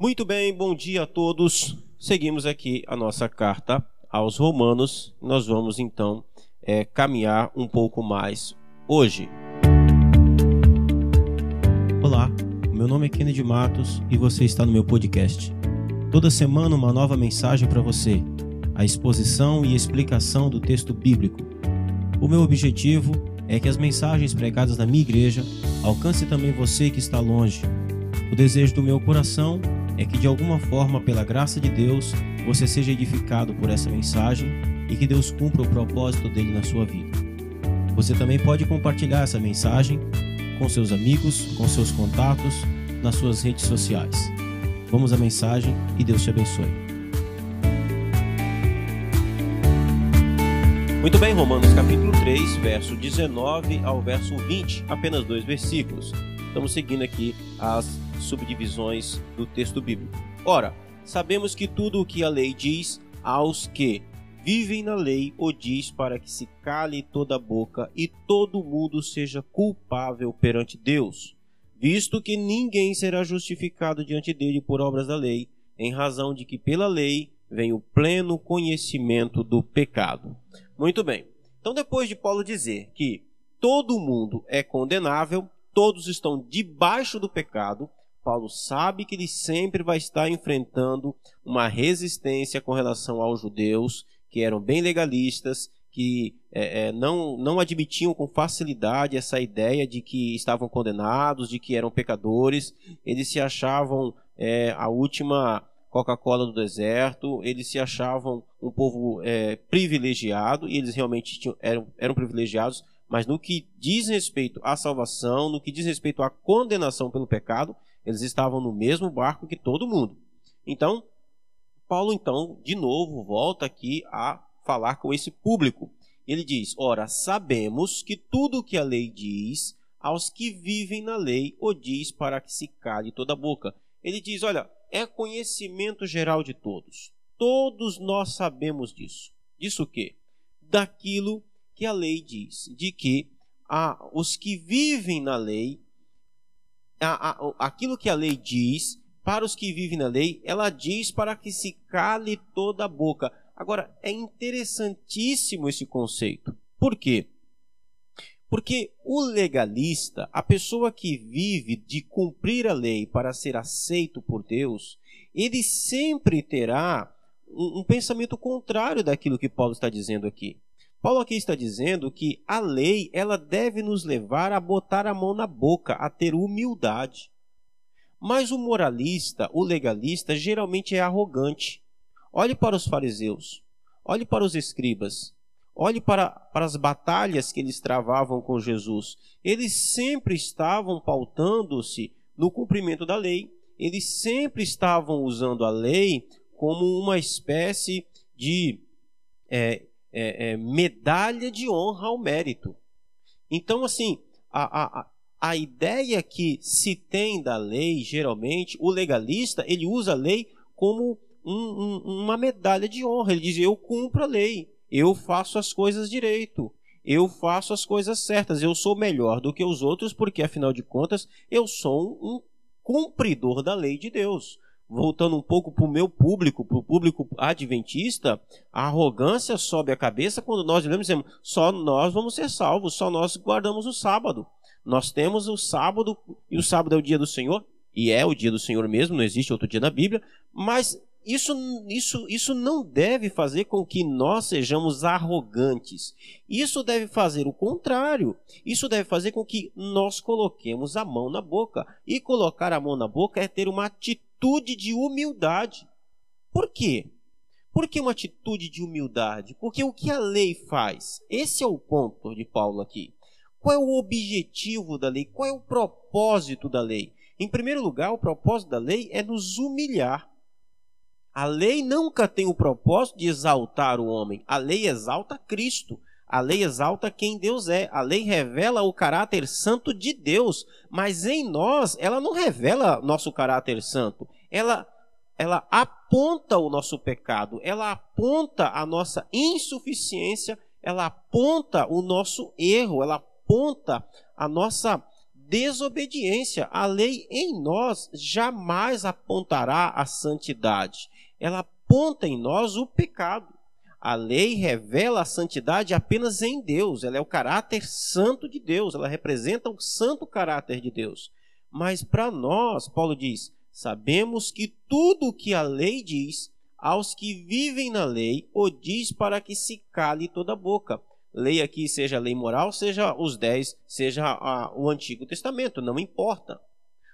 Muito bem, bom dia a todos. Seguimos aqui a nossa carta aos Romanos. Nós vamos então é, caminhar um pouco mais hoje. Olá, meu nome é Kennedy Matos e você está no meu podcast. Toda semana uma nova mensagem para você, a exposição e explicação do texto bíblico. O meu objetivo é que as mensagens pregadas na minha igreja alcancem também você que está longe. O desejo do meu coração é que de alguma forma, pela graça de Deus, você seja edificado por essa mensagem e que Deus cumpra o propósito dele na sua vida. Você também pode compartilhar essa mensagem com seus amigos, com seus contatos, nas suas redes sociais. Vamos à mensagem e Deus te abençoe. Muito bem, Romanos capítulo 3, verso 19 ao verso 20, apenas dois versículos. Estamos seguindo aqui as subdivisões do texto bíblico. Ora, sabemos que tudo o que a lei diz aos que vivem na lei o diz para que se cale toda a boca e todo mundo seja culpável perante Deus, visto que ninguém será justificado diante dele por obras da lei, em razão de que pela lei vem o pleno conhecimento do pecado. Muito bem. Então, depois de Paulo dizer que todo mundo é condenável, todos estão debaixo do pecado, Paulo sabe que ele sempre vai estar enfrentando uma resistência com relação aos judeus, que eram bem legalistas, que é, é, não, não admitiam com facilidade essa ideia de que estavam condenados, de que eram pecadores, eles se achavam é, a última Coca-Cola do deserto, eles se achavam um povo é, privilegiado, e eles realmente tinham, eram, eram privilegiados, mas no que diz respeito à salvação, no que diz respeito à condenação pelo pecado, eles estavam no mesmo barco que todo mundo. Então, Paulo então, de novo, volta aqui a falar com esse público. Ele diz: "Ora, sabemos que tudo o que a lei diz aos que vivem na lei o diz para que se cale toda a boca." Ele diz: "Olha, é conhecimento geral de todos. Todos nós sabemos disso. Disso o quê? Daquilo que a lei diz, de que ah, os que vivem na lei a, a, aquilo que a lei diz para os que vivem na lei, ela diz para que se cale toda a boca. Agora, é interessantíssimo esse conceito. Por quê? Porque o legalista, a pessoa que vive de cumprir a lei para ser aceito por Deus, ele sempre terá um, um pensamento contrário daquilo que Paulo está dizendo aqui. Paulo aqui está dizendo que a lei ela deve nos levar a botar a mão na boca, a ter humildade. Mas o moralista, o legalista, geralmente é arrogante. Olhe para os fariseus, olhe para os escribas, olhe para, para as batalhas que eles travavam com Jesus. Eles sempre estavam pautando-se no cumprimento da lei, eles sempre estavam usando a lei como uma espécie de é, é, é, medalha de honra ao mérito. Então, assim, a, a, a ideia que se tem da lei, geralmente, o legalista, ele usa a lei como um, um, uma medalha de honra. Ele diz: Eu cumpro a lei, eu faço as coisas direito, eu faço as coisas certas, eu sou melhor do que os outros, porque afinal de contas eu sou um cumpridor da lei de Deus voltando um pouco para o meu público, para o público adventista, a arrogância sobe a cabeça quando nós dizemos só nós vamos ser salvos, só nós guardamos o sábado. Nós temos o sábado, e o sábado é o dia do Senhor, e é o dia do Senhor mesmo, não existe outro dia na Bíblia, mas isso, isso, isso não deve fazer com que nós sejamos arrogantes. Isso deve fazer o contrário. Isso deve fazer com que nós coloquemos a mão na boca. E colocar a mão na boca é ter uma atitude de humildade. Por quê? Por que uma atitude de humildade? Porque o que a lei faz? Esse é o ponto de Paulo aqui. Qual é o objetivo da lei? Qual é o propósito da lei? Em primeiro lugar, o propósito da lei é nos humilhar. A lei nunca tem o propósito de exaltar o homem. A lei exalta Cristo. A lei exalta quem Deus é. A lei revela o caráter santo de Deus. Mas em nós, ela não revela nosso caráter santo. Ela, ela aponta o nosso pecado. Ela aponta a nossa insuficiência. Ela aponta o nosso erro. Ela aponta a nossa desobediência. A lei em nós jamais apontará a santidade. Ela aponta em nós o pecado. A lei revela a santidade apenas em Deus. Ela é o caráter santo de Deus. Ela representa o santo caráter de Deus. Mas para nós, Paulo diz, sabemos que tudo o que a lei diz, aos que vivem na lei, o diz para que se cale toda a boca. Lei aqui seja a lei moral, seja os dez, seja a, o Antigo Testamento, não importa.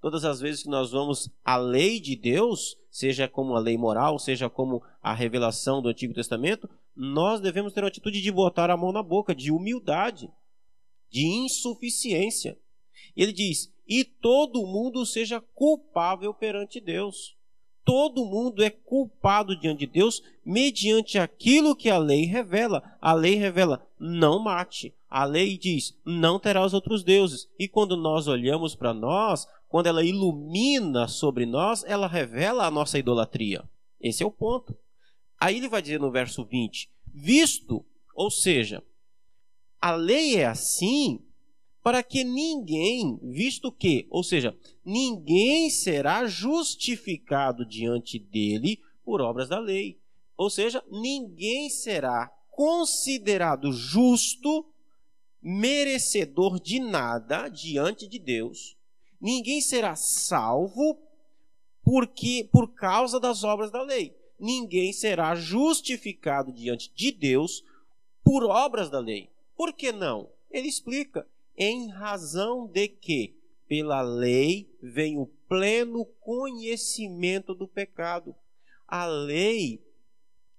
Todas as vezes que nós vamos à lei de Deus, seja como a lei moral, seja como a revelação do Antigo Testamento, nós devemos ter uma atitude de botar a mão na boca, de humildade, de insuficiência. Ele diz: e todo mundo seja culpável perante Deus. Todo mundo é culpado diante de Deus mediante aquilo que a lei revela. A lei revela: não mate. A lei diz: não terás outros deuses. E quando nós olhamos para nós, quando ela ilumina sobre nós, ela revela a nossa idolatria. Esse é o ponto. Aí ele vai dizer no verso 20: visto, ou seja, a lei é assim para que ninguém, visto que, ou seja, ninguém será justificado diante dele por obras da lei. Ou seja, ninguém será considerado justo, merecedor de nada diante de Deus. Ninguém será salvo porque por causa das obras da lei. Ninguém será justificado diante de Deus por obras da lei. Por que não? Ele explica em razão de que pela lei vem o pleno conhecimento do pecado. A lei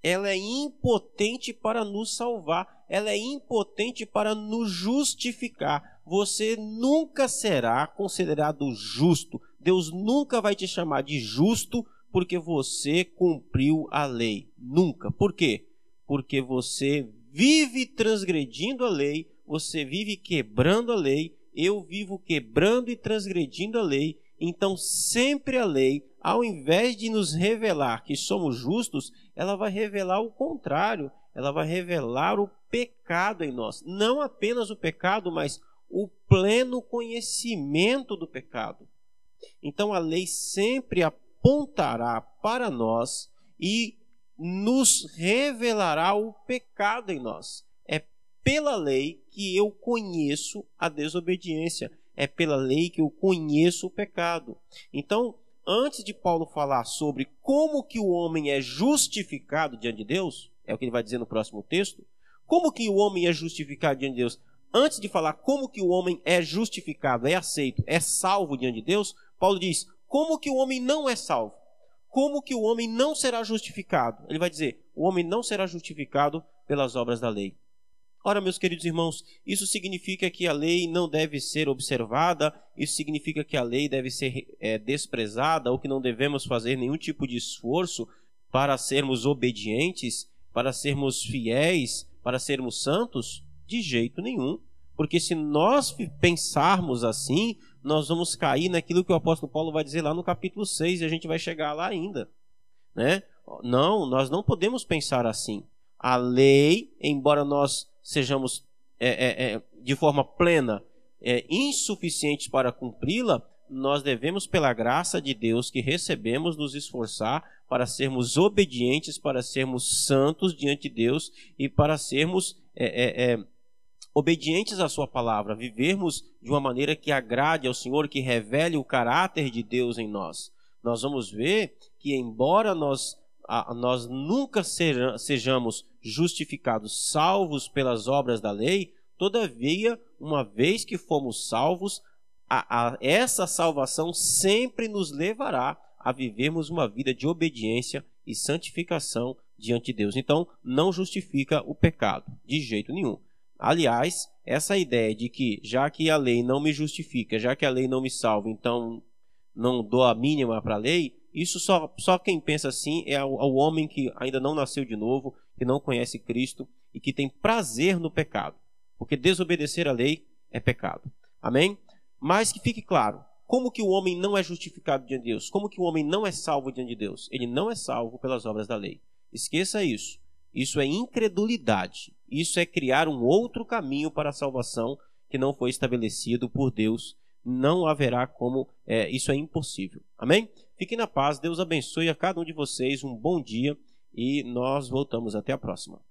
ela é impotente para nos salvar, ela é impotente para nos justificar. Você nunca será considerado justo. Deus nunca vai te chamar de justo porque você cumpriu a lei. Nunca. Por quê? Porque você vive transgredindo a lei, você vive quebrando a lei, eu vivo quebrando e transgredindo a lei. Então, sempre a lei, ao invés de nos revelar que somos justos, ela vai revelar o contrário. Ela vai revelar o pecado em nós. Não apenas o pecado, mas o pleno conhecimento do pecado. Então, a lei sempre apontará para nós e nos revelará o pecado em nós pela lei que eu conheço a desobediência, é pela lei que eu conheço o pecado. Então, antes de Paulo falar sobre como que o homem é justificado diante de Deus, é o que ele vai dizer no próximo texto, como que o homem é justificado diante de Deus, antes de falar como que o homem é justificado, é aceito, é salvo diante de Deus, Paulo diz: como que o homem não é salvo? Como que o homem não será justificado? Ele vai dizer: o homem não será justificado pelas obras da lei. Ora, meus queridos irmãos, isso significa que a lei não deve ser observada, isso significa que a lei deve ser é, desprezada ou que não devemos fazer nenhum tipo de esforço para sermos obedientes, para sermos fiéis, para sermos santos? De jeito nenhum. Porque se nós pensarmos assim, nós vamos cair naquilo que o apóstolo Paulo vai dizer lá no capítulo 6 e a gente vai chegar lá ainda. Né? Não, nós não podemos pensar assim. A lei, embora nós sejamos é, é, é, de forma plena é, insuficientes para cumpri-la, nós devemos, pela graça de Deus que recebemos, nos esforçar para sermos obedientes, para sermos santos diante de Deus e para sermos é, é, obedientes à Sua palavra, vivermos de uma maneira que agrade ao Senhor, que revele o caráter de Deus em nós. Nós vamos ver que, embora nós a, nós nunca sejamos justificados, salvos pelas obras da lei, todavia, uma vez que fomos salvos, a, a, essa salvação sempre nos levará a vivermos uma vida de obediência e santificação diante de Deus. Então, não justifica o pecado, de jeito nenhum. Aliás, essa ideia de que, já que a lei não me justifica, já que a lei não me salva, então não dou a mínima para a lei, isso só, só quem pensa assim é o, o homem que ainda não nasceu de novo, que não conhece Cristo e que tem prazer no pecado. Porque desobedecer a lei é pecado. Amém? Mas que fique claro, como que o homem não é justificado diante de Deus? Como que o homem não é salvo diante de Deus? Ele não é salvo pelas obras da lei. Esqueça isso. Isso é incredulidade. Isso é criar um outro caminho para a salvação que não foi estabelecido por Deus não haverá como, é, isso é impossível. Amém? Fiquem na paz, Deus abençoe a cada um de vocês, um bom dia e nós voltamos até a próxima.